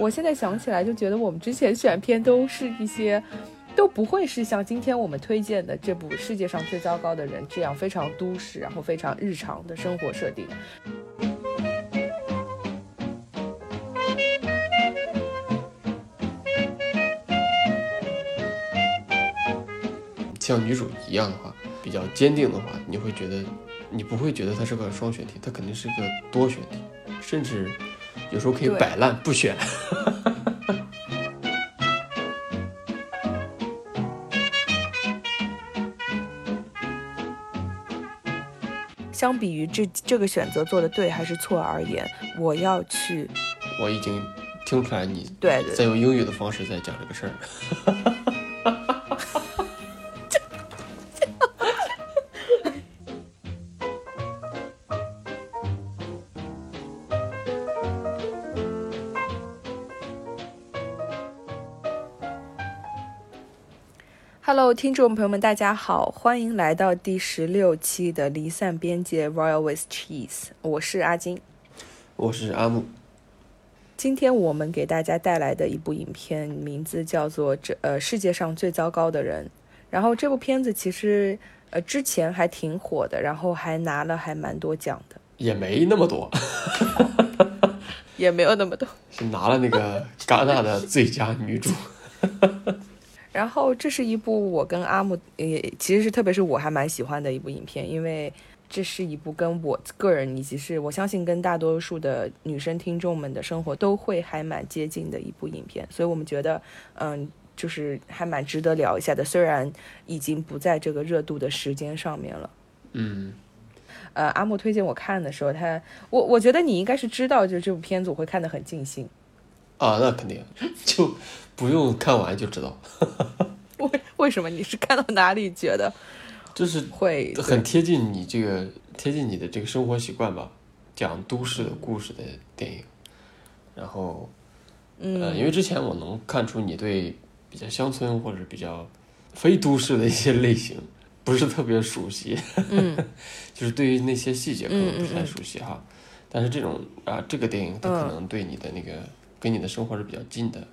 我现在想起来就觉得我们之前选片都是一些，都不会是像今天我们推荐的这部《世界上最糟糕的人》这样非常都市，然后非常日常的生活设定。像女主一样的话，比较坚定的话，你会觉得，你不会觉得它是个双选题，它肯定是个多选题，甚至有时候可以摆烂不选。相比于这这个选择做的对还是错而言，我要去我已经听出来你对对在用英语的方式在讲这个事儿。Hello，听众朋友们，大家好，欢迎来到第十六期的离散边界 Royal with Cheese，我是阿金。我是阿木，今天我们给大家带来的一部影片，名字叫做《这呃世界上最糟糕的人》。然后这部片子其实呃之前还挺火的，然后还拿了还蛮多奖的，也没那么多，也没有那么多。是拿了那个戛纳的最佳女主。然后这是一部我跟阿木也其实是特别是我还蛮喜欢的一部影片，因为这是一部跟我个人以及是我相信跟大多数的女生听众们的生活都会还蛮接近的一部影片，所以我们觉得嗯就是还蛮值得聊一下的，虽然已经不在这个热度的时间上面了。嗯，呃，阿木推荐我看的时候，他我我觉得你应该是知道，就是这部片子我会看得很尽兴。啊，那肯定 就不用看完就知道，为为什么你是看到哪里觉得 就是会很贴近你这个贴近你的这个生活习惯吧，讲都市的故事的电影。然后，嗯呃，因为之前我能看出你对比较乡村或者比较非都市的一些类型 不是特别熟悉，嗯就是对于那些细节可能不太熟悉哈。但是这种啊，这个电影它可嗯能对你的那个跟你的生活是比较近的。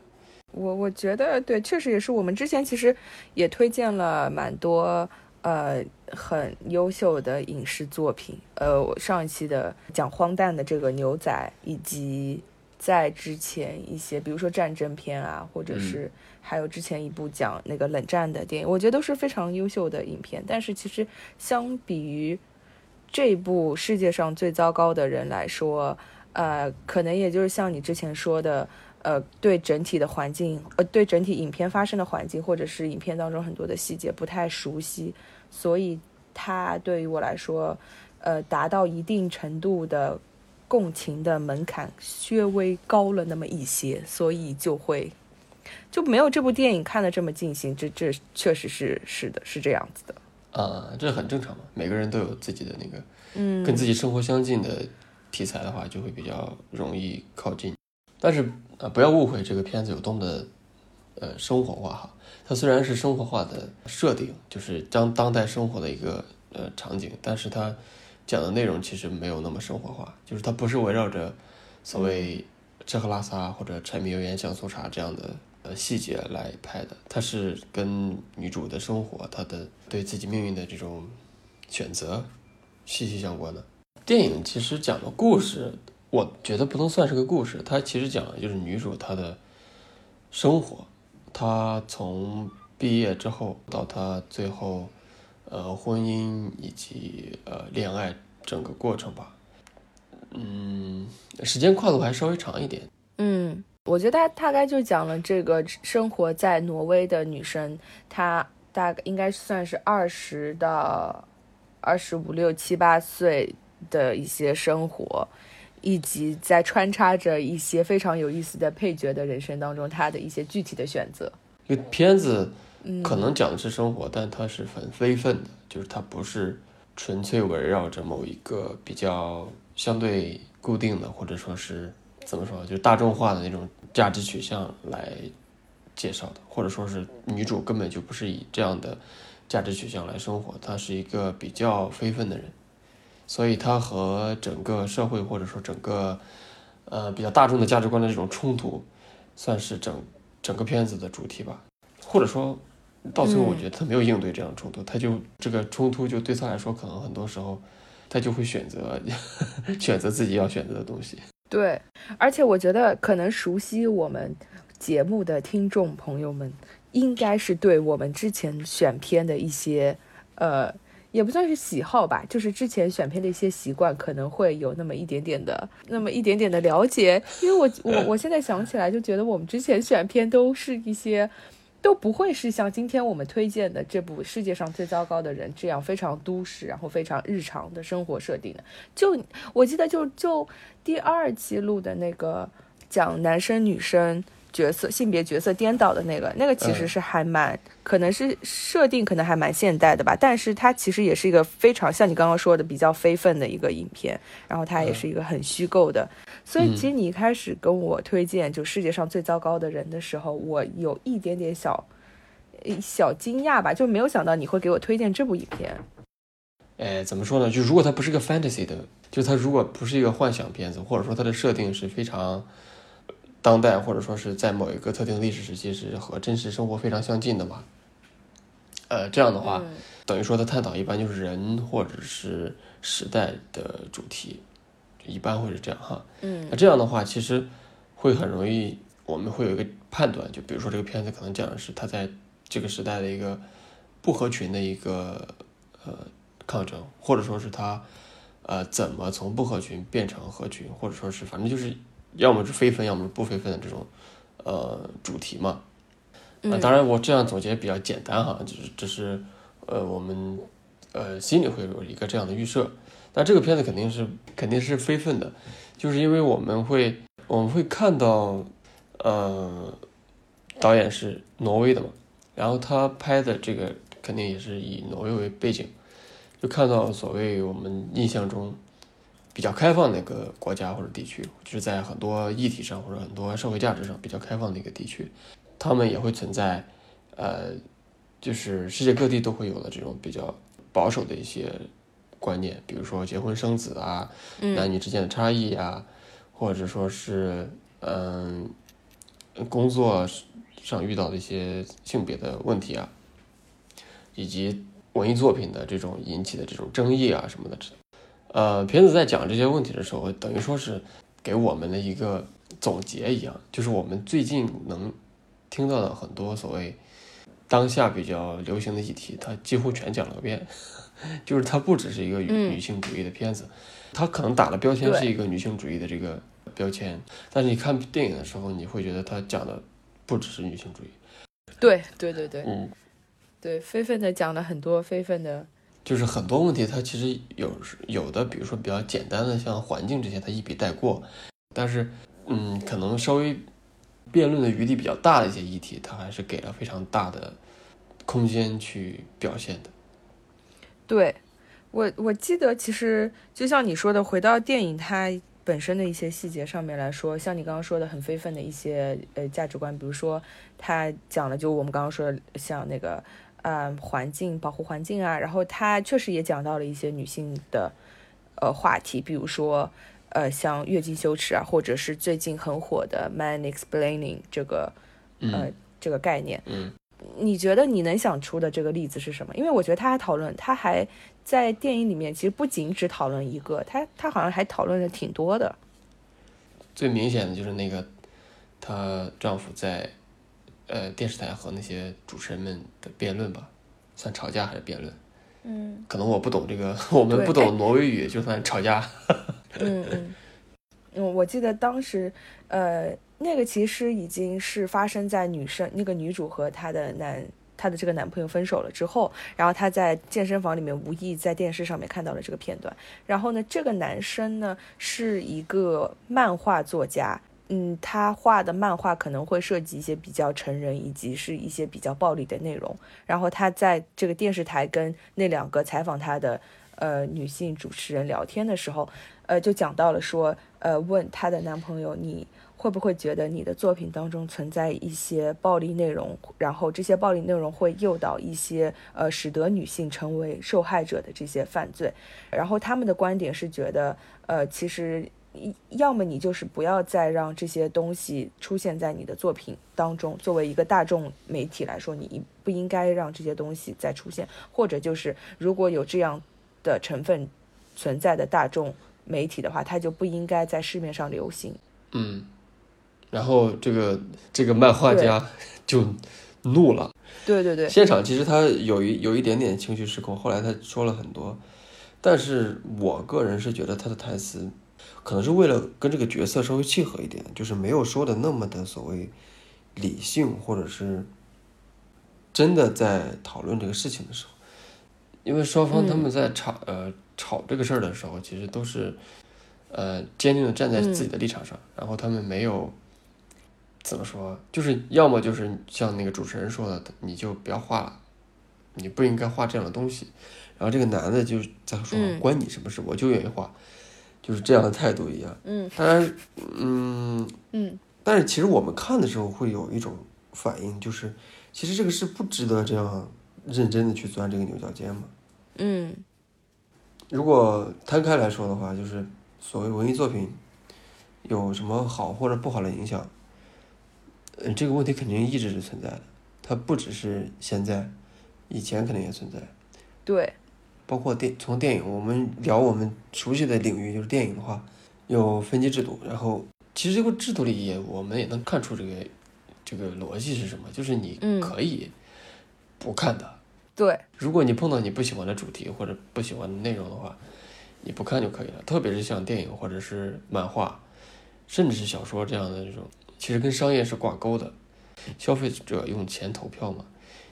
我我觉得对，确实也是我们之前其实也推荐了蛮多呃很优秀的影视作品，呃，我上一期的讲荒诞的这个牛仔，以及在之前一些比如说战争片啊，或者是还有之前一部讲那个冷战的电影，我觉得都是非常优秀的影片。但是其实相比于这部世界上最糟糕的人来说，呃，可能也就是像你之前说的。呃，对整体的环境，呃，对整体影片发生的环境，或者是影片当中很多的细节不太熟悉，所以它对于我来说，呃，达到一定程度的共情的门槛略微高了那么一些，所以就会就没有这部电影看的这么尽兴。这这确实是是的，是这样子的。啊，这很正常嘛，每个人都有自己的那个嗯，跟自己生活相近的题材的话，就会比较容易靠近。但是、呃不要误会这个片子有多么的呃生活化哈。它虽然是生活化的设定，就是将当代生活的一个呃场景，但是它讲的内容其实没有那么生活化，就是它不是围绕着所谓吃喝拉撒或者柴米油盐酱醋茶这样的呃细节来拍的，它是跟女主的生活，她的对自己命运的这种选择息息相关的。电影其实讲的故事，我觉得不能算是个故事，它其实讲的就是女主她的生活，她从毕业之后到她最后，呃，婚姻以及呃恋爱整个过程吧。嗯，时间跨度还稍微长一点。嗯，我觉得他大概就讲了这个生活在挪威的女生，她大概应该算是二十到二十五六七八岁的一些生活，以及在穿插着一些非常有意思的配角的人生当中，他的一些具体的选择。这个片子嗯可能讲的是生活，但它是很非分的，就是它不是纯粹围绕着某一个比较相对固定的，或者说是怎么说，就是大众化的那种价值取向来介绍的，或者说是女主根本就不是以这样的价值取向来生活，她是一个比较非分的人，所以他和整个社会或者说整个呃比较大众的价值观的这种冲突，算是整整个片子的主题吧。或者说到最后，我觉得他没有应对这样冲突，他就这个冲突就对他来说，可能很多时候他就会选择 选择自己要选择的东西。对，而且我觉得可能熟悉我们节目的听众朋友们，应该是对我们之前选片的一些呃。也不算是喜好吧，就是之前选片的一些习惯，可能会有那么一点点的，那么一点点的了解。因为我我我现在想起来，就觉得我们之前选片都是一些，都不会是像今天我们推荐的这部《世界上最糟糕的人》这样非常都市，然后非常日常的生活设定的。就我记得，就就第二期录的那个讲男生女生。角色性别角色颠倒的那个，那个其实是还蛮，可能是设定可能还蛮现代的吧，但是它其实也是一个非常像你刚刚说的比较非分的一个影片，然后它也是一个很虚构的，所以其实你一开始跟我推荐就世界上最糟糕的人的时候，我有一点点小小惊讶吧，就没有想到你会给我推荐这部影片。哎，怎么说呢？就如果它不是个 fantasy 的，就它如果不是一个幻想片子，或者说它的设定是非常。当代或者说是在某一个特定历史时期是和真实生活非常相近的嘛？呃，这样的话，等于说他探讨一般就是人或者是时代的主题，一般会是这样哈。嗯，那这样的话其实会很容易，我们会有一个判断，就比如说这个片子可能讲的是他在这个时代的一个不合群的一个呃抗争，或者说是他呃怎么从不合群变成合群，或者说是反正就是。要么是非分，要么是不非分的这种，呃，主题嘛。啊，当然我这样总结比较简单哈，就是这是，呃，我们呃心里会有一个这样的预设。但这个片子肯定是肯定是非分的，就是因为我们会我们会看到，呃，导演是挪威的嘛，然后他拍的这个肯定也是以挪威为背景，就看到所谓我们印象中。比较开放的一个国家或者地区，就是在很多议题上或者很多社会价值上比较开放的一个地区，他们也会存在，呃，就是世界各地都会有的这种比较保守的一些观念，比如说结婚生子啊，男女之间的差异啊，或者说是嗯，工作上遇到的一些性别的问题啊，以及文艺作品的这种引起的这种争议啊什么的。呃，片子在讲这些问题的时候，等于说是给我们的一个总结一样，就是我们最近能听到的很多所谓当下比较流行的议题，它几乎全讲了个遍。就是它不只是一个女女性主义的片子，它可能打的标签是一个女性主义的这个标签，但是你看电影的时候，你会觉得它讲的不只是女性主义。对对对对，嗯，对，非分的讲了很多非分的。就是很多问题，它其实有有的，比如说比较简单的，像环境这些，它一笔带过。但是，嗯，可能稍微辩论的余地比较大的一些议题，它还是给了非常大的空间去表现的。对，我我记得，其实就像你说的，回到电影它本身的一些细节上面来说，像你刚刚说的很非分的一些呃价值观，比如说他讲了，就我们刚刚说的，像那个。嗯，环境保护环境啊，然后他确实也讲到了一些女性的呃话题，比如说呃像月经羞耻啊，或者是最近很火的 man explaining 这个呃这个概念。嗯，你觉得你能想出的这个例子是什么？因为我觉得他还讨论，他还在电影里面其实不仅只讨论一个，他他好像还讨论的挺多的。最明显的就是那个她丈夫在。呃，电视台和那些主持人们的辩论吧，算吵架还是辩论？嗯，可能我不懂这个，我们不懂挪威语，就算吵架。嗯 嗯，嗯，我记得当时，呃，那个其实已经是发生在女生那个女主和她的男她的这个男朋友分手了之后，然后她在健身房里面无意在电视上面看到了这个片段，然后呢，这个男生呢是一个漫画作家。嗯，他画的漫画可能会涉及一些比较成人以及是一些比较暴力的内容。然后他在这个电视台跟那两个采访他的呃女性主持人聊天的时候，呃，就讲到了说，呃，问她的男朋友，你会不会觉得你的作品当中存在一些暴力内容？然后这些暴力内容会诱导一些呃，使得女性成为受害者的这些犯罪。然后他们的观点是觉得，呃，其实。要么你就是不要再让这些东西出现在你的作品当中。作为一个大众媒体来说，你不应该让这些东西再出现，或者就是如果有这样的成分存在的大众媒体的话，它就不应该在市面上流行。嗯，然后这个这个漫画家就怒了。对对对，现场其实他有一有一点点情绪失控，后来他说了很多，但是我个人是觉得他的台词可能是为了跟这个角色稍微契合一点，就是没有说的那么的所谓理性，或者是真的在讨论这个事情的时候，因为双方他们在吵呃吵这个事儿的时候，其实都是呃坚定的站在自己的立场上，然后他们没有。怎么说？就是要么就是像那个主持人说的，你就不要画了，你不应该画这样的东西。然后这个男的就在说：“关你什么事？我就愿意画。”就是这样的态度一样。嗯，当然，嗯嗯，但是其实我们看的时候会有一种反应，就是其实这个是不值得这样认真的去钻这个牛角尖嘛。嗯，如果摊开来说的话，就是所谓文艺作品有什么好或者不好的影响。嗯，这个问题肯定一直是存在的，它不只是现在，以前肯定也存在。对，包括电从电影，我们聊我们熟悉的领域，就是电影的话，有分级制度，然后其实这个制度里也我们也能看出这个这个逻辑是什么，就是你可以不看的。对，如果你碰到你不喜欢的主题或者不喜欢的内容的话，你不看就可以了。特别是像电影或者是漫画，甚至是小说这样的这种。其实跟商业是挂钩的，消费者用钱投票嘛，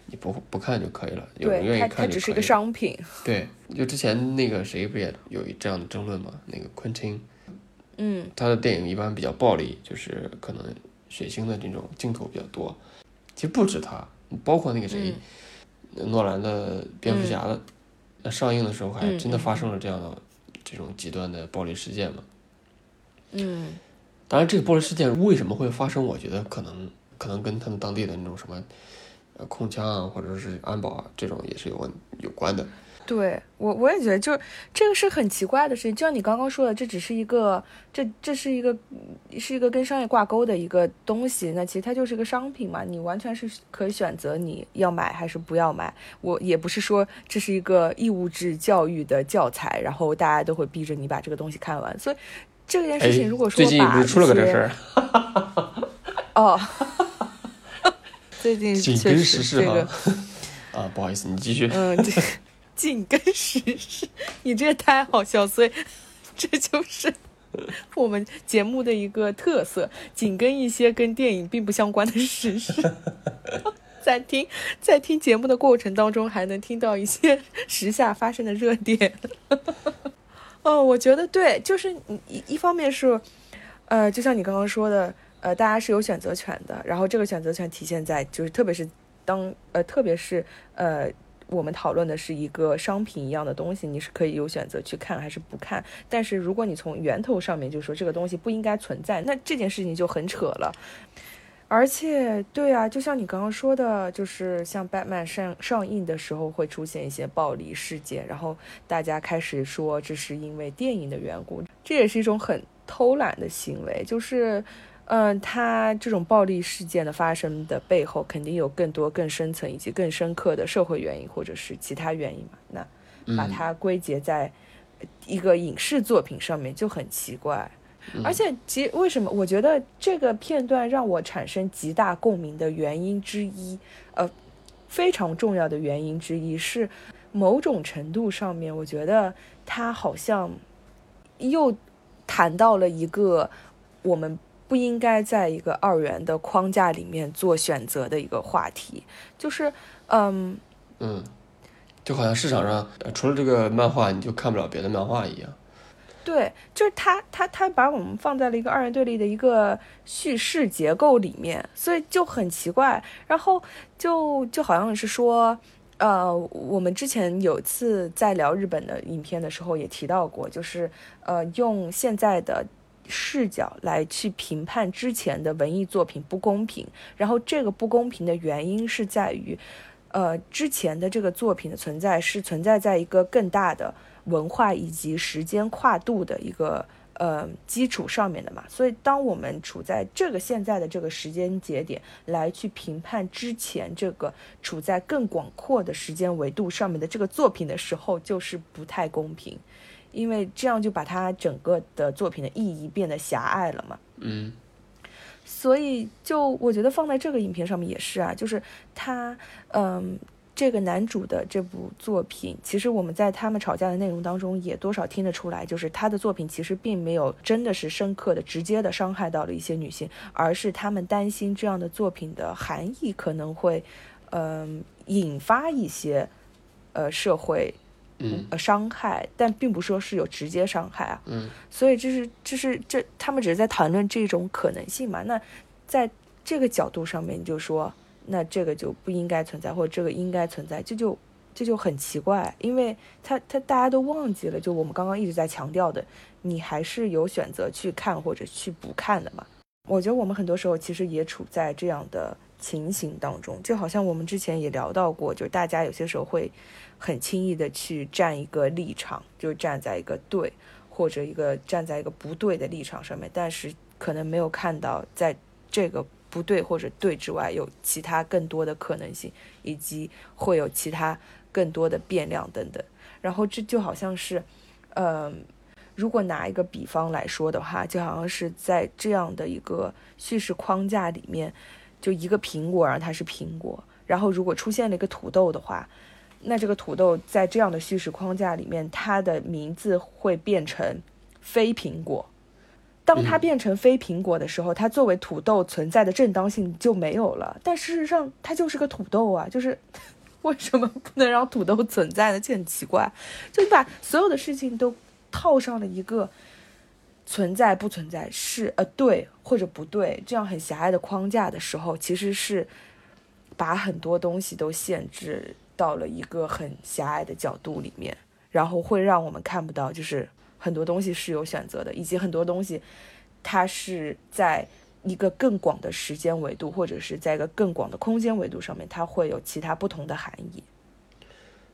你不不看就可以了，有人愿意看就可以。它只是个商品。对，就之前那个谁不也有这样的争论吗？那个昆汀，嗯，他的电影一般比较暴力，就是可能血腥的这种镜头比较多。其实不止他，包括那个谁，诺兰的蝙蝠侠的，那上映的时候还真的发生了这样的这种极端的暴力事件嘛？嗯。当然，这个暴力事件为什么会发生？我觉得可能可能跟他们当地的那种什么，呃，控枪啊，或者是安保啊，这种也是有问有关的。对我，我也觉得，就这个是很奇怪的事情。就像你刚刚说的，这只是一个，这这是一个，是一个跟商业挂钩的一个东西。那其实它就是个商品嘛，你完全是可以选择你要买还是不要买。我也不是说这是一个义务制教育的教材，然后大家都会逼着你把这个东西看完，所以。这件事情，如果说最近不是出了个这事儿，哦，最近紧跟时事哈，啊，不好意思，你继续。嗯，紧跟时事，你这太好笑，所以这就是我们节目的一个特色，紧跟一些跟电影并不相关的时事，在听在听节目的过程当中，还能听到一些时下发生的热点。哦，我觉得对，就是一一方面是，呃，就像你刚刚说的，呃，大家是有选择权的，然后这个选择权体现在就是，特别是当呃，特别是呃，我们讨论的是一个商品一样的东西，你是可以有选择去看还是不看。但是如果你从源头上面就说这个东西不应该存在，那这件事情就很扯了。而且，对啊，就像你刚刚说的，就是像《Batman》上上映的时候会出现一些暴力事件，然后大家开始说这是因为电影的缘故，这也是一种很偷懒的行为。就是，嗯，它这种暴力事件的发生的背后，肯定有更多、更深层以及更深刻的社会原因，或者是其他原因嘛？那把它归结在一个影视作品上面就很奇怪。而且，其为什么我觉得这个片段让我产生极大共鸣的原因之一，呃，非常重要的原因之一是，某种程度上面，我觉得他好像又谈到了一个我们不应该在一个二元的框架里面做选择的一个话题，就是，嗯嗯，就好像市场上除了这个漫画，你就看不了别的漫画一样。对，就是他，他，他把我们放在了一个二元对立的一个叙事结构里面，所以就很奇怪。然后就就好像是说，呃，我们之前有次在聊日本的影片的时候也提到过，就是呃，用现在的视角来去评判之前的文艺作品不公平。然后这个不公平的原因是在于，呃，之前的这个作品的存在是存在在一个更大的。文化以及时间跨度的一个呃基础上面的嘛。所以，当我们处在这个现在的这个时间节点来去评判之前这个处在更广阔的时间维度上面的这个作品的时候，就是不太公平，因为这样就把他整个的作品的意义变得狭隘了嘛。嗯。所以，就我觉得放在这个影片上面也是啊，就是他，嗯，这个男主的这部作品，其实我们在他们吵架的内容当中也多少听得出来，就是他的作品其实并没有真的是深刻的、直接的伤害到了一些女性，而是他们担心这样的作品的含义可能会，嗯，引发一些，呃，社会。嗯，呃，伤害，但并不说是有直接伤害啊。嗯，所以这是这是这他们只是在谈论这种可能性嘛？那在这个角度上面，就说那这个就不应该存在，或者这个应该存在，这就这就很奇怪，因为他他大家都忘记了，就我们刚刚一直在强调的，你还是有选择去看或者去不看的嘛。我觉得我们很多时候其实也处在这样的情形当中，就好像我们之前也聊到过，就是大家有些时候会。很轻易的去站一个立场，就站在一个对或者一个站在一个不对的立场上面，但是可能没有看到在这个不对或者对之外有其他更多的可能性，以及会有其他更多的变量等等。然后这就好像是，嗯，如果拿一个比方来说的话，就好像是在这样的一个叙事框架里面，就一个苹果，然后它是苹果，然后如果出现了一个土豆的话。那这个土豆在这样的叙事框架里面，它的名字会变成非苹果。当它变成非苹果的时候，它作为土豆存在的正当性就没有了。但事实上，它就是个土豆啊！就是为什么不能让土豆存在呢？就很奇怪。就把所有的事情都套上了一个存在不存在是呃对或者不对这样很狭隘的框架的时候，其实是把很多东西都限制。到了一个很狭隘的角度里面，然后会让我们看不到，就是很多东西是有选择的，以及很多东西，它是在一个更广的时间维度，或者是在一个更广的空间维度上面，它会有其他不同的含义。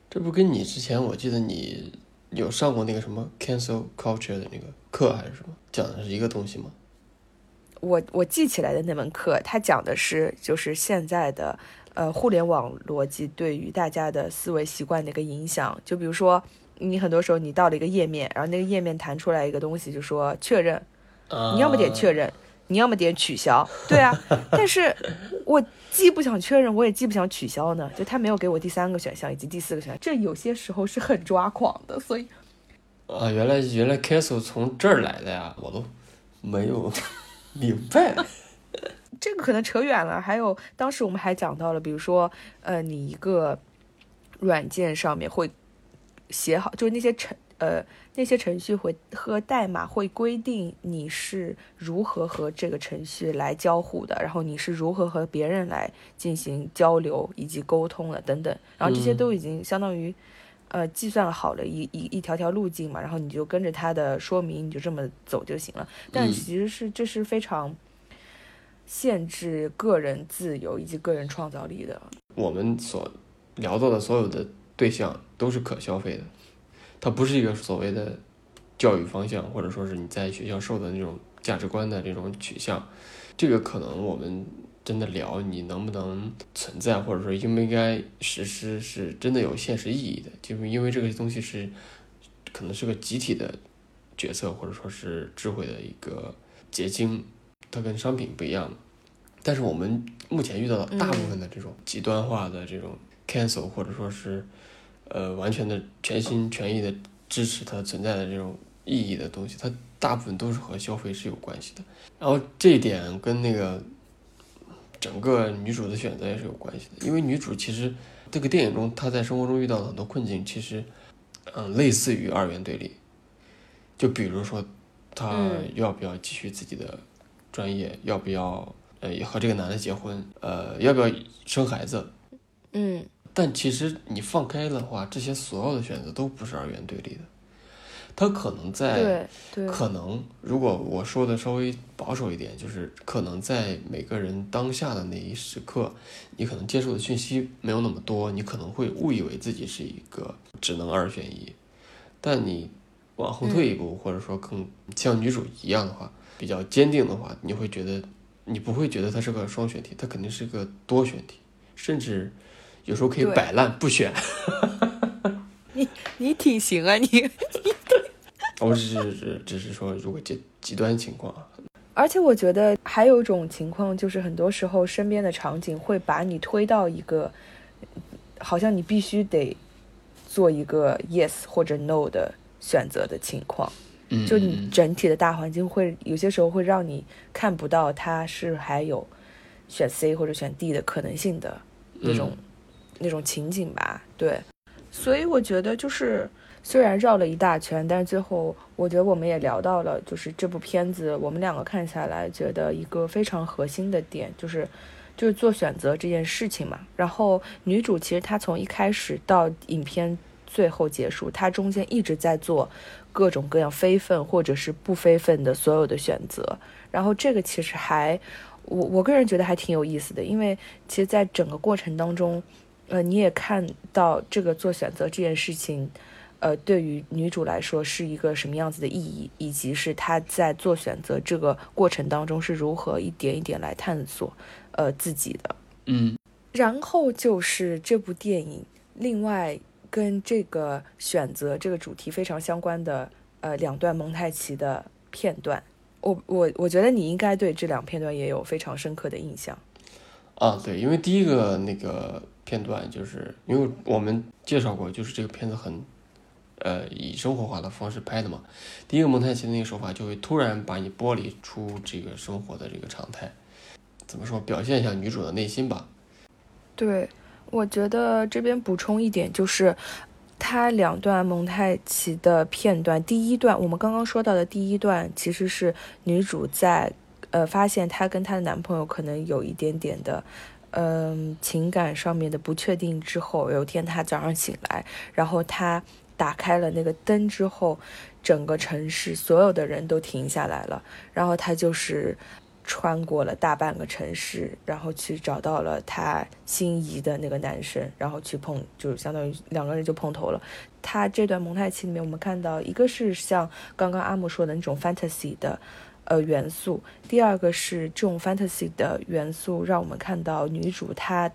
这不跟你之前我记得你有上过那个什么 cancel culture 的那个课还是什么，讲的是一个东西吗？我我记起来的那门课，它讲的是就是现在的。呃，互联网逻辑对于大家的思维习惯的一个影响，就比如说，你很多时候你到了一个页面，然后那个页面弹出来一个东西，就说确认，你要么点确认，你要么点取消，对啊，但是我既不想确认，我也既不想取消呢，就他没有给我第三个选项以及第四个选项，这有些时候是很抓狂的，所以，啊，原来原来 cancel 从这儿来的呀，我都没有明白。这个可能扯远了。还有，当时我们还讲到了，比如说，呃，你一个软件上面会写好，就是那些程呃那些程序会和代码会规定你是如何和这个程序来交互的，然后你是如何和别人来进行交流以及沟通的等等。然后这些都已经相当于呃计算好了一一一条条路径嘛，然后你就跟着它的说明，你就这么走就行了。但其实是这是非常。限制个人自由以及个人创造力的。我们所聊到的所有的对象都是可消费的，它不是一个所谓的教育方向，或者说是你在学校受的那种价值观的这种取向。这个可能我们真的聊你能不能存在，或者说应不应该实施，是真的有现实意义的。就是因为这个东西是可能是个集体的决策，或者说是智慧的一个结晶。它跟商品不一样但是我们目前遇到的大部分的这种极端化的这种 cancel，或者说是呃完全的全心全意的支持它存在的这种意义的东西，它大部分都是和消费是有关系的。然后这一点跟那个整个女主的选择也是有关系的，因为女主其实这个电影中她在生活中遇到的很多困境，其实嗯类似于二元对立，就比如说她要不要继续自己的。专业要不要呃和这个男的结婚？呃，要不要生孩子？嗯，但其实你放开的话，这些所有的选择都不是二元对立的。他可能在，可能如果我说的稍微保守一点，就是可能在每个人当下的那一时刻，你可能接受的讯息没有那么多，你可能会误以为自己是一个只能二选一。但你往后退一步，或者说更像女主一样的话，比较坚定的话，你会觉得你不会觉得它是个双选题，它肯定是个多选题，甚至有时候可以摆烂不选。你你挺行啊，你。我 只是只是说，如果极极端情况啊。而且我觉得还有一种情况，就是很多时候身边的场景会把你推到一个，好像你必须得做一个 yes 或者 no 的选择的情况。嗯，就你整体的大环境会有些时候会让你看不到它是还有选 C 或者选 D 的可能性的那种那种情景吧。对，所以我觉得就是。虽然绕了一大圈，但是最后我觉得我们也聊到了，就是这部片子我们两个看下来觉得一个非常核心的点，就是就是做选择这件事情嘛。然后女主其实她从一开始到影片最后结束，她中间一直在做各种各样非分或者是不非分的所有的选择。然后这个其实还我我个人觉得还挺有意思的，因为其实在整个过程当中，呃，你也看到这个做选择这件事情。呃，对于女主来说是一个什么样子的意义，以及是她在做选择这个过程当中是如何一点一点来探索，呃，自己的。嗯，然后就是这部电影另外跟这个选择这个主题非常相关的呃两段蒙太奇的片段，我我我觉得你应该对这两片段也有非常深刻的印象。啊，对，因为第一个那个片段就是因为我们介绍过，就是这个片子很。呃，以生活化的方式拍的嘛，第一个蒙太奇的那个手法就会突然把你剥离出这个生活的这个常态，怎么说？表现一下女主的内心吧。对，我觉得这边补充一点就是，它两段蒙太奇的片段，第一段我们刚刚说到的第一段，其实是女主在呃发现她跟她的男朋友可能有一点点的嗯情感上面的不确定之后，有一天他早上醒来，然后他。打开了那个灯之后，整个城市所有的人都停下来了。然后他就是穿过了大半个城市，然后去找到了他心仪的那个男生，然后去碰，就相当于两个人就碰头了。他这段蒙太奇里面，我们看到一个是像刚刚阿木说的那种 fantasy 的呃元素，第二个是这种 fantasy 的元素让我们看到女主她。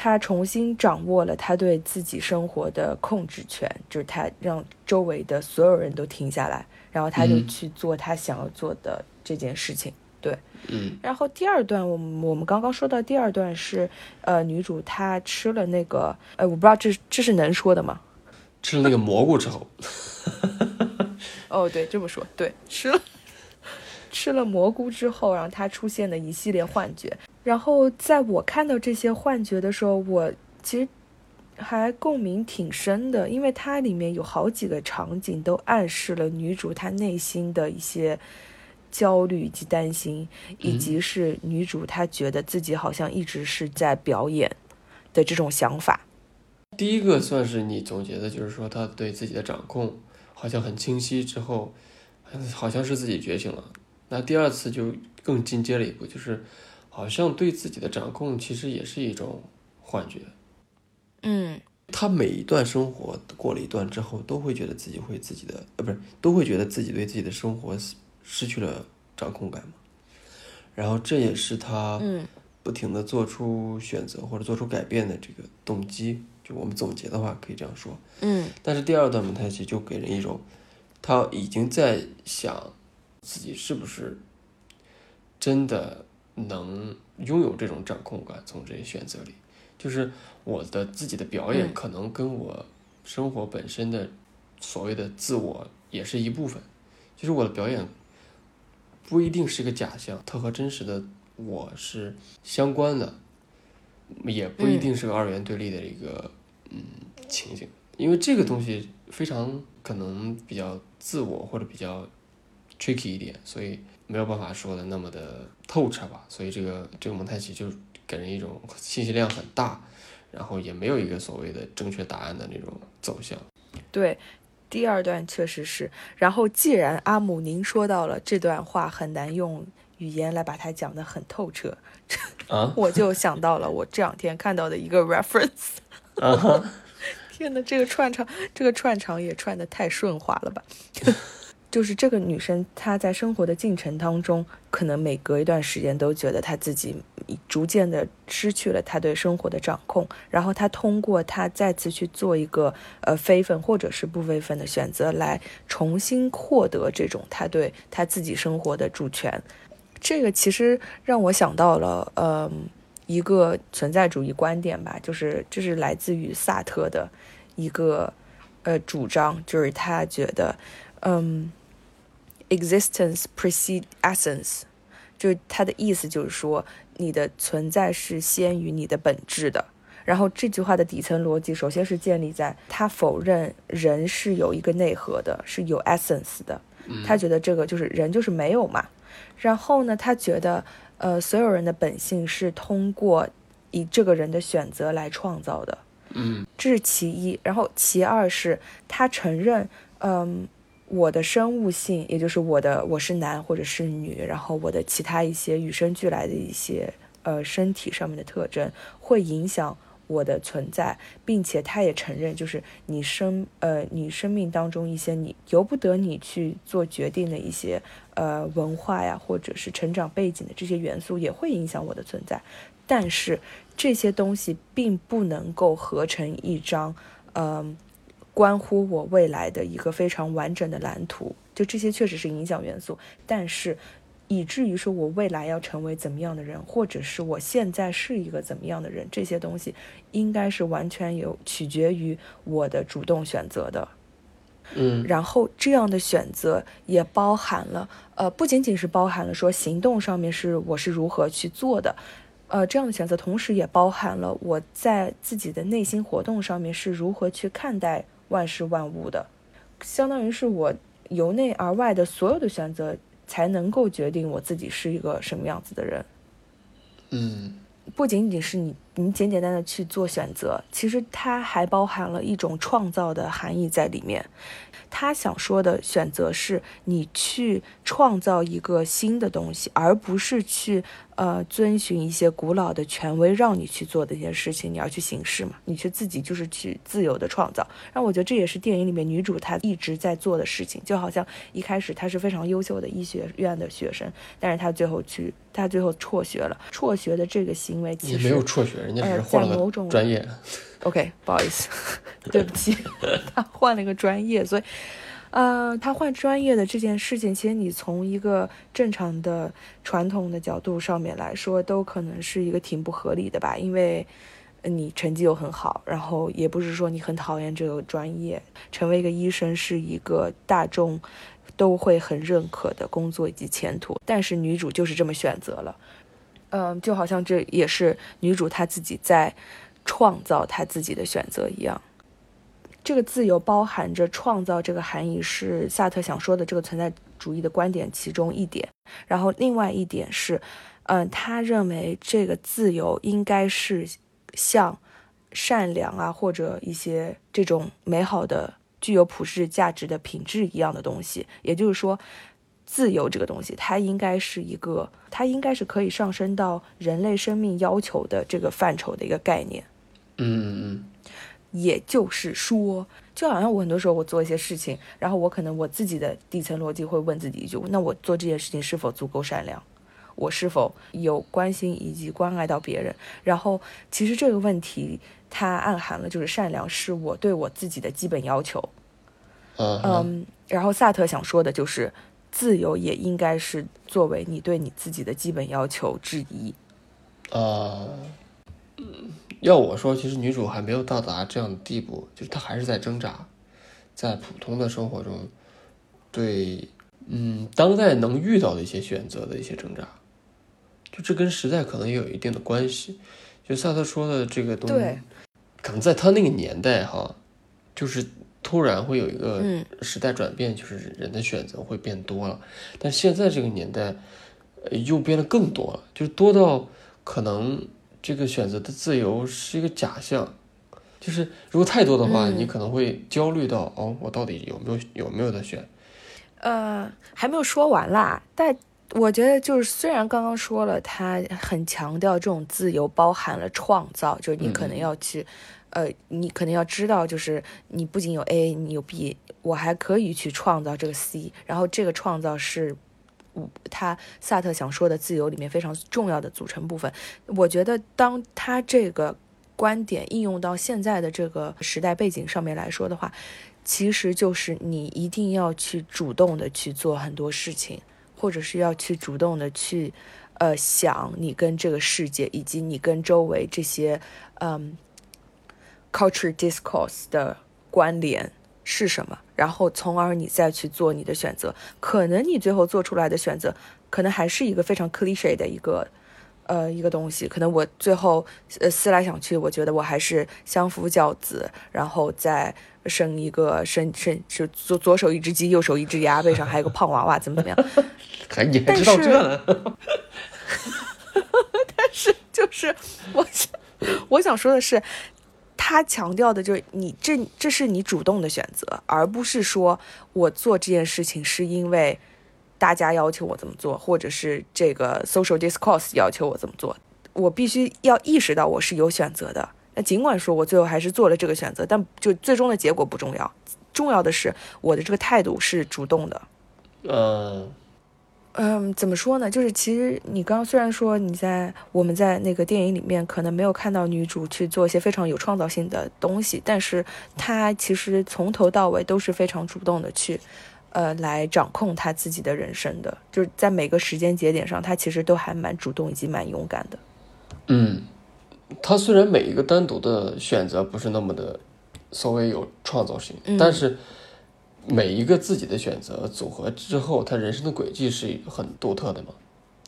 她重新掌握了她对自己生活的控制权，就是她让周围的所有人都停下来，然后她就去做她想要做的这件事情。对，嗯。然后第二段，我们我们刚刚说到第二段是，呃，女主她吃了那个，呃，我不知道这这是能说的吗？吃了那个蘑菇之后。哦，对，这么说，对，吃了吃了蘑菇之后，然后她出现的一系列幻觉。然后在我看到这些幻觉的时候，我其实还共鸣挺深的，因为它里面有好几个场景都暗示了女主她内心的一些焦虑以及担心，以及是女主她觉得自己好像一直是在表演的这种想法。第一个算是你总结的，就是说她对自己的掌控好像很清晰，之后好像是自己觉醒了。那第二次就更进阶了一步，就是。好像对自己的掌控其实也是一种幻觉。嗯，他每一段生活过了一段之后，都会觉得自己会自己的呃，不是，都会觉得自己对自己的生活失去了掌控感嘛。然后这也是他不停的做出选择或者做出改变的这个动机。就我们总结的话，可以这样说。嗯。但是第二段蒙太奇就给人一种，他已经在想自己是不是真的。能拥有这种掌控感，从这些选择里，就是我的自己的表演，可能跟我生活本身的所谓的自我也是一部分。就是我的表演不一定是个假象，它和真实的我是相关的，也不一定是个二元对立的一个嗯情景。因为这个东西非常可能比较自我或者比较 tricky 一点，所以。没有办法说的那么的透彻吧，所以这个这个蒙太奇就给人一种信息量很大，然后也没有一个所谓的正确答案的那种走向。对，第二段确实是。然后既然阿姆您说到了这段话很难用语言来把它讲得很透彻，啊，我就想到了我这两天看到的一个 reference。啊天呐，这个串场，这个串场也串的太顺滑了吧！就是这个女生，她在生活的进程当中，可能每隔一段时间都觉得她自己逐渐的失去了她对生活的掌控，然后她通过她再次去做一个呃非分或者是不非分的选择，来重新获得这种她对她自己生活的主权。这个其实让我想到了，嗯，一个存在主义观点吧，就是这是来自于萨特的一个呃主张，就是他觉得，嗯。Existence precedes essence，就是它的意思就是说，你的存在是先于你的本质的。然后这句话的底层逻辑，首先是建立在他否认人是有一个内核的，是有 essence 的。他觉得这个就是人就是没有嘛。然后呢，他觉得呃，所有人的本性是通过以这个人的选择来创造的。嗯，这是其一。然后其二是他承认，嗯。我的生物性，也就是我的我是男或者是女，然后我的其他一些与生俱来的一些呃身体上面的特征，会影响我的存在，并且他也承认，就是你生呃你生命当中一些你由不得你去做决定的一些呃文化呀，或者是成长背景的这些元素，也会影响我的存在，但是这些东西并不能够合成一张嗯。关乎我未来的一个非常完整的蓝图，就这些确实是影响元素，但是以至于说我未来要成为怎么样的人，或者是我现在是一个怎么样的人，这些东西应该是完全有取决于我的主动选择的。嗯，然后这样的选择也包含了，呃，不仅仅是包含了说行动上面是我是如何去做的，呃，这样的选择同时也包含了我在自己的内心活动上面是如何去看待。万事万物的，相当于是我由内而外的所有的选择，才能够决定我自己是一个什么样子的人。嗯，不仅仅是你你简简单的去做选择，其实它还包含了一种创造的含义在里面。他想说的选择是你去创造一个新的东西，而不是去。呃，遵循一些古老的权威让你去做的一些事情，你要去行事嘛？你去自己就是去自由的创造。然后我觉得这也是电影里面女主她一直在做的事情，就好像一开始她是非常优秀的医学院的学生，但是她最后去，她最后辍学了。辍学的这个行为其实没有辍学，人家只是 换了个专业。OK，不好意思，对不起，他换了一个专业，所以。呃，他换专业的这件事情，其实你从一个正常的传统的角度上面来说，都可能是一个挺不合理的吧。因为你成绩又很好，然后也不是说你很讨厌这个专业，成为一个医生是一个大众都会很认可的工作以及前途。但是女主就是这么选择了，嗯，就好像这也是女主她自己在创造她自己的选择一样。这个自由包含着创造这个含义，是萨特想说的这个存在主义的观点其中一点。然后另外一点是，嗯，他认为这个自由应该是像善良啊，或者一些这种美好的、具有普世价值的品质一样的东西。也就是说，自由这个东西，它应该是一个，它应该是可以上升到人类生命要求的这个范畴的一个概念。嗯嗯嗯。也就是说，就好像我很多时候我做一些事情，然后我可能我自己的底层逻辑会问自己一句：那我做这件事情是否足够善良？我是否有关心以及关爱到别人？然后其实这个问题它暗含了就是善良是我对我自己的基本要求。嗯，然后萨特想说的就是自由也应该是作为你对你自己的基本要求之一。啊，嗯。要我说，其实女主还没有到达这样的地步，就是她还是在挣扎，在普通的生活中，对，嗯，当代能遇到的一些选择的一些挣扎，就这跟时代可能也有一定的关系。就萨特说的这个东西，可能在他那个年代哈，就是突然会有一个时代转变，就是人的选择会变多了。但现在这个年代，又变得更多了，就是多到可能。这个选择的自由是一个假象，就是如果太多的话，你可能会焦虑到哦，我到底有没有有没有的选？呃，还没有说完啦。但我觉得就是虽然刚刚说了，他很强调这种自由包含了创造，就是你可能要去呃，你可能要知道，就是你不仅有 A，你有 B，我还可以去创造这个 C，然后这个创造是，他萨特想说的自由里面非常重要的组成部分。我觉得当他这个观点应用到现在的这个时代背景上面来说的话，其实就是你一定要去主动的去做很多事情，或者是要去主动的去。呃，想你跟这个世界，以及你跟周围这些，嗯，culture discourse 的关联是什么？然后，从而你再去做你的选择。可能你最后做出来的选择，可能还是一个非常 cliche 的一个，呃，一个东西。可能我最后，呃，思来想去，我觉得我还是相夫教子，然后再生一个，生生就左左手一只鸡，右手一只鸭，背上还有个胖娃娃，怎么怎么样？还你还知道这呢？但是就是我想我想说的是，他强调的就是你这这是你主动的选择，而不是说我做这件事情是因为大家要求我这么做，或者是这个 social discourse 要求我这么做。我必须要意识到我是有选择的。那尽管说我最后还是做了这个选择，但就最终的结果不重要，重要的是我的这个态度是主动的。嗯。嗯，怎么说呢？就是其实你刚刚虽然说你在我们在那个电影里面可能没有看到女主去做一些非常有创造性的东西，但是她其实从头到尾都是非常主动的去，呃，来掌控她自己的人生的。就是在每个时间节点上，她其实都还蛮主动以及蛮勇敢的。嗯，她虽然每一个单独的选择不是那么的稍微有创造性，但是。每一个自己的选择组合之后，他人生的轨迹是很独特的嘛，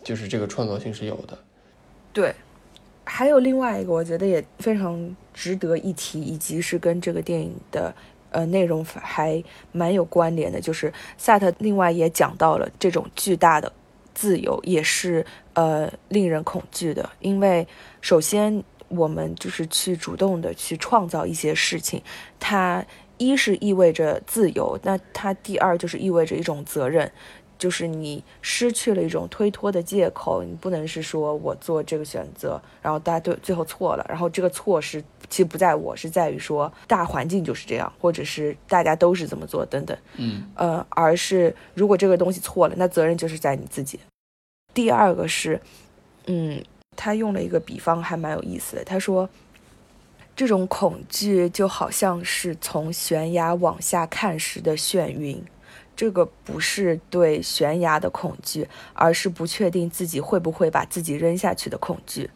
就是这个创造性是有的。对，还有另外一个，我觉得也非常值得一提，以及是跟这个电影的呃内容还蛮有关联的，就是萨特另外也讲到了这种巨大的自由也是呃令人恐惧的，因为首先我们就是去主动的去创造一些事情，它。一是意味着自由，那它第二就是意味着一种责任，就是你失去了一种推脱的借口，你不能是说我做这个选择，然后大家对最后错了，然后这个错是其实不在我，是在于说大环境就是这样，或者是大家都是这么做等等，嗯呃，而是如果这个东西错了，那责任就是在你自己。第二个是，嗯，他用了一个比方还蛮有意思的，他说。这种恐惧就好像是从悬崖往下看时的眩晕，这个不是对悬崖的恐惧，而是不确定自己会不会把自己扔下去的恐惧。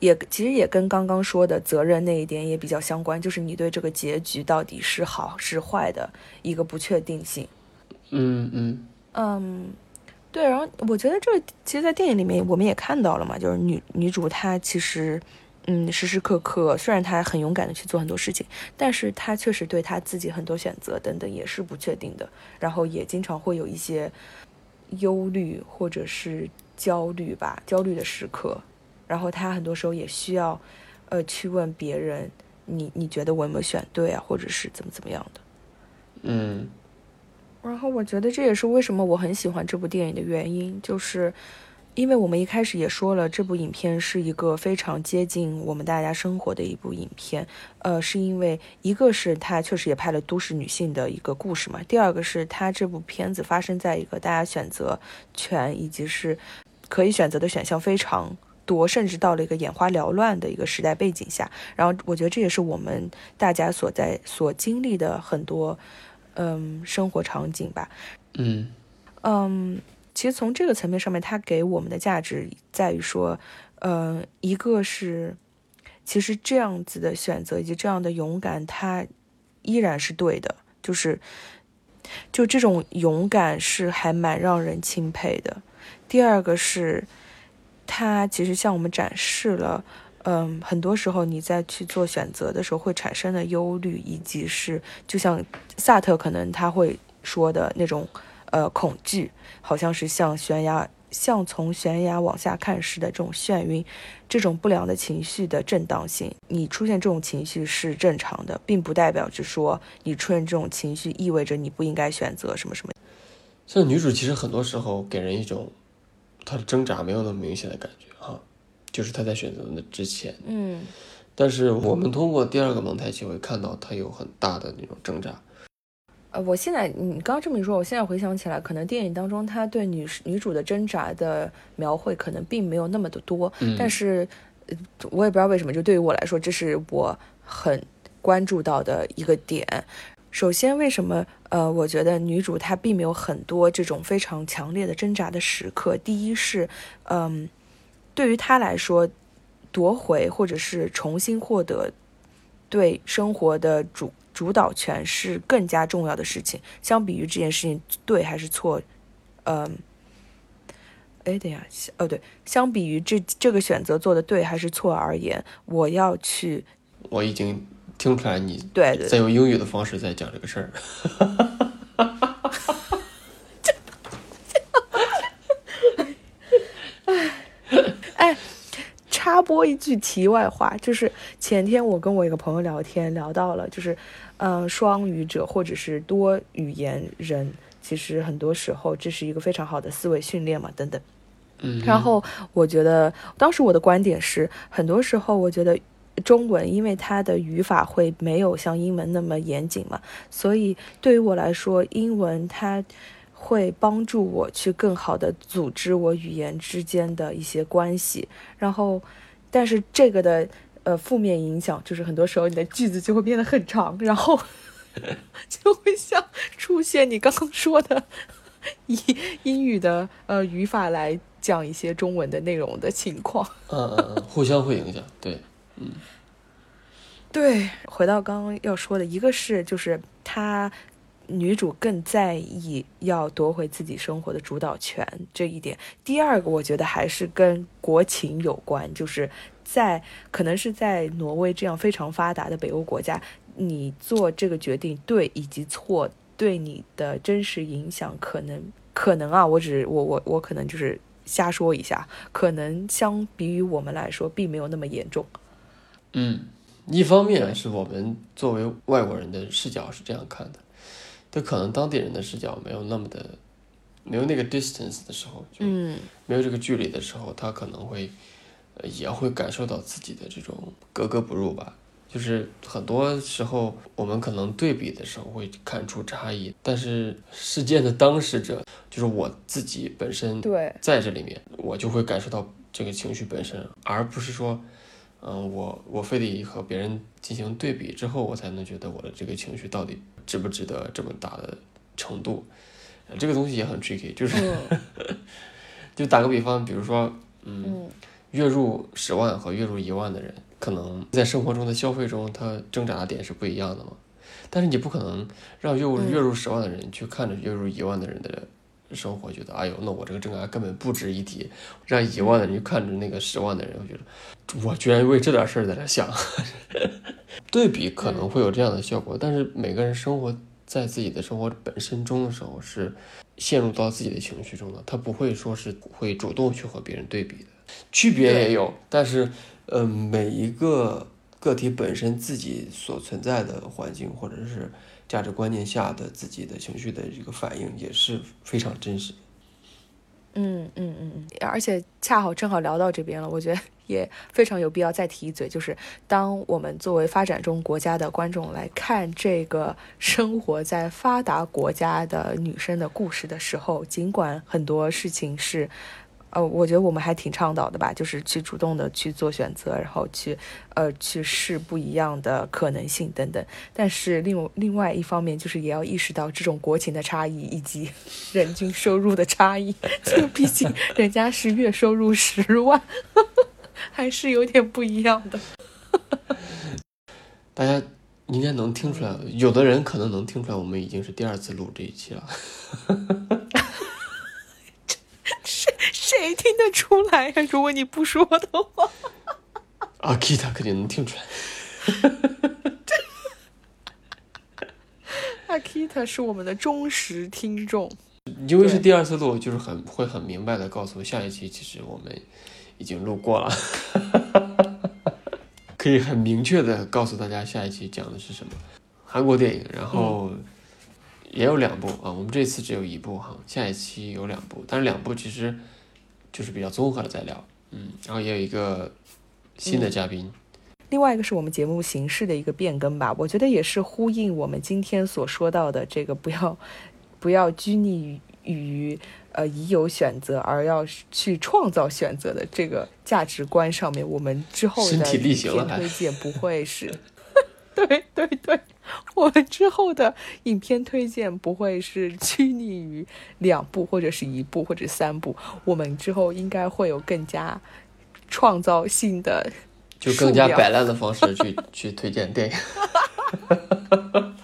也其实也跟刚刚说的责任那一点也比较相关，就是你对这个结局到底是好是坏的一个不确定性。嗯嗯嗯，对。然后我觉得这个其实，在电影里面我们也看到了嘛，就是女女主她其实。嗯，时时刻刻，虽然他很勇敢的去做很多事情，但是他确实对他自己很多选择等等也是不确定的，然后也经常会有一些忧虑或者是焦虑吧，焦虑的时刻，然后他很多时候也需要，呃，去问别人，你你觉得我有没有选对啊，或者是怎么怎么样的，嗯，然后我觉得这也是为什么我很喜欢这部电影的原因，就是。因为我们一开始也说了，这部影片是一个非常接近我们大家生活的一部影片，呃，是因为一个是它确实也拍了都市女性的一个故事嘛，第二个是它这部片子发生在一个大家选择权以及是可以选择的选项非常多，甚至到了一个眼花缭乱的一个时代背景下，然后我觉得这也是我们大家所在所经历的很多嗯生活场景吧，嗯。嗯。其实从这个层面上面，它给我们的价值在于说，呃，一个是，其实这样子的选择以及这样的勇敢，它依然是对的，就是，就这种勇敢是还蛮让人钦佩的。第二个是，它其实向我们展示了，嗯，很多时候你在去做选择的时候会产生的忧虑，以及是就像萨特可能他会说的那种。呃，恐惧好像是像悬崖，像从悬崖往下看似的这种眩晕，这种不良的情绪的正当性。你出现这种情绪是正常的，并不代表着说你出现这种情绪意味着你不应该选择什么什么。像女主其实很多时候给人一种她的挣扎没有那么明显的感觉哈，就是她在选择的之前，嗯，但是我们通过第二个蒙太奇会看到她有很大的那种挣扎。呃，我现在你刚刚这么一说，我现在回想起来，可能电影当中他对女女主的挣扎的描绘可能并没有那么的多，嗯但是呃我也不知道为什么，就对于我来说，这是我很关注到的一个点。首先，为什么呃，我觉得女主她并没有很多这种非常强烈的挣扎的时刻？第一是，嗯，对于她来说，夺回或者是重新获得对生活的主主导权是更加重要的事情。相比于这件事情对还是错，嗯，哎，等一下，哦对，相比于这这个选择做的对还是错而言，我要去我已经听出来你对对在用英语的方式在讲这个事儿。插播一句题外话，就是前天我跟我一个朋友聊天，聊到了就是，嗯、双语者或者是多语言人，其实很多时候这是一个非常好的思维训练嘛，等等。嗯，然后我觉得，当时我的观点是，很多时候我觉得中文因为它的语法会没有像英文那么严谨嘛，所以对于我来说，英文它会帮助我去更好的组织我语言之间的一些关系。然后，但是这个的呃负面影响就是很多时候你的句子就会变得很长，然后 就会像出现你刚刚说的 以英语的呃语法来讲一些中文的内容的情况。嗯嗯嗯，互相会影响，对，嗯对，回到刚刚要说的，一个是就是她女主更在意要夺回自己生活的主导权这一点。第二个，我觉得还是跟国情有关，就是在可能是在挪威这样非常发达的北欧国家，你做这个决定对以及错，对你的真实影响可能可能啊，我只我我我可能就是瞎说一下，可能相比于我们来说，并没有那么严重。嗯，一方面是我们作为外国人的视角是这样看的，但可能当地人的视角没有那么的，没有那个 distance 的时候，就嗯没有这个距离的时候，他可能会，呃，也会感受到自己的这种格格不入吧。就是很多时候我们可能对比的时候会看出差异，但是事件的当事者就是我自己本身对。在这里面，我就会感受到这个情绪本身，而不是说，嗯，我我非得和别人进行对比之后，我才能觉得我的这个情绪到底值不值得这么大的程度。呃这个东西也很 tricky，就是、嗯 就打个比方，比如说，嗯，嗯月入十万和月入一万的人，可能在生活中的消费中，他挣扎的点是不一样的嘛。但是你不可能让月入嗯月入十万的人去看着月入一万的人的生活，觉得哎呦，那我这个真爱根本不值一提。让一万的人去看着那个十万的人，我觉得我居然为这点事儿在那想。对比可能会有这样的效果，但是每个人生活在自己的生活本身中的时候，是陷入到自己的情绪中的，他不会说是会主动去和别人对比的。区别也有，但是，呃，每一个个体本身自己所存在的环境或者是价值观念下的自己的情绪的这个反应也是非常真实的。嗯嗯嗯，而且恰好正好聊到这边了，我觉得也非常有必要再提一嘴，就是当我们作为发展中国家的观众来看这个生活在发达国家的女生的故事的时候，尽管很多事情是。呃，我觉得我们还挺倡导的吧，就是去主动的去做选择，然后去，呃，去试不一样的可能性等等。但是另另外一方面，就是也要意识到这种国情的差异以及 人均收入的差异。就毕竟人家是月收入十万，还是有点不一样的。大家应该能听出来，有的人可能能听出来，我们已经是第二次录这一期了。谁谁听得出来呀、如果你不说的话，阿 K 他肯定能听出来。阿 Kita 是我们的忠实听众。因为是第二次录，就是很会很明白的告诉下一期其实我们已经录过了，可以很明确的告诉大家下一期讲的是什么。韩国电影，然后也有两部啊，我们这次只有一部哈，下一期有两部，但是两部其实就是比较综合的在聊，嗯，然后也有一个新的嘉宾，另外一个是我们节目形式的一个变更吧，我觉得也是呼应我们今天所说到的这个不要不要拘泥于于呃已有选择，而要去创造选择的这个价值观上面。我们之后的身体力行了影片还推荐不会是，对对对，我们之后的影片推荐不会是拘泥于两部或者是一部或者三部，我们之后应该会有更加创造性的。就更加摆烂的方式去 去推荐电影。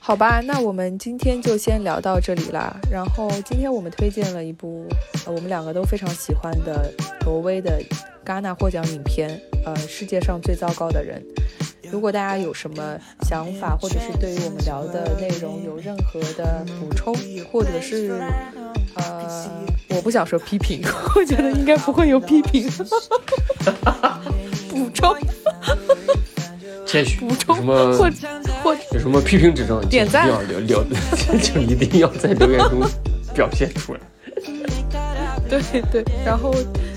好吧，那我们今天就先聊到这里啦。然后今天我们推荐了一部、呃、我们两个都非常喜欢的挪威的戛纳获奖影片，呃，《世界上最糟糕的人》。如果大家有什么想法，或者是对于我们聊的内容有任何的补充，或者是呃，我不想说批评，我觉得应该不会有批评。补充谦虚，补充有什么或或有什么批评指正，就点赞要留留，就一定要在留言中表现出来。对对，然后，嗯，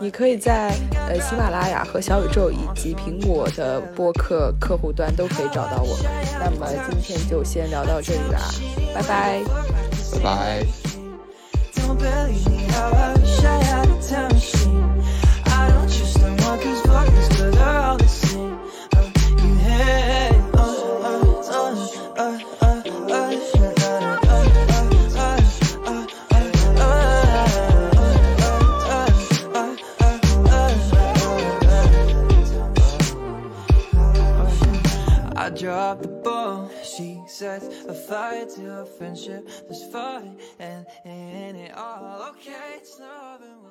你可以在呃喜马拉雅和小宇宙以及苹果的播客客户端都可以找到我们。那么今天就先聊到这里啦，拜拜。拜拜。Dropped the ball. She sets a fire to our friendship. There's fun and in it all. Okay, it's loving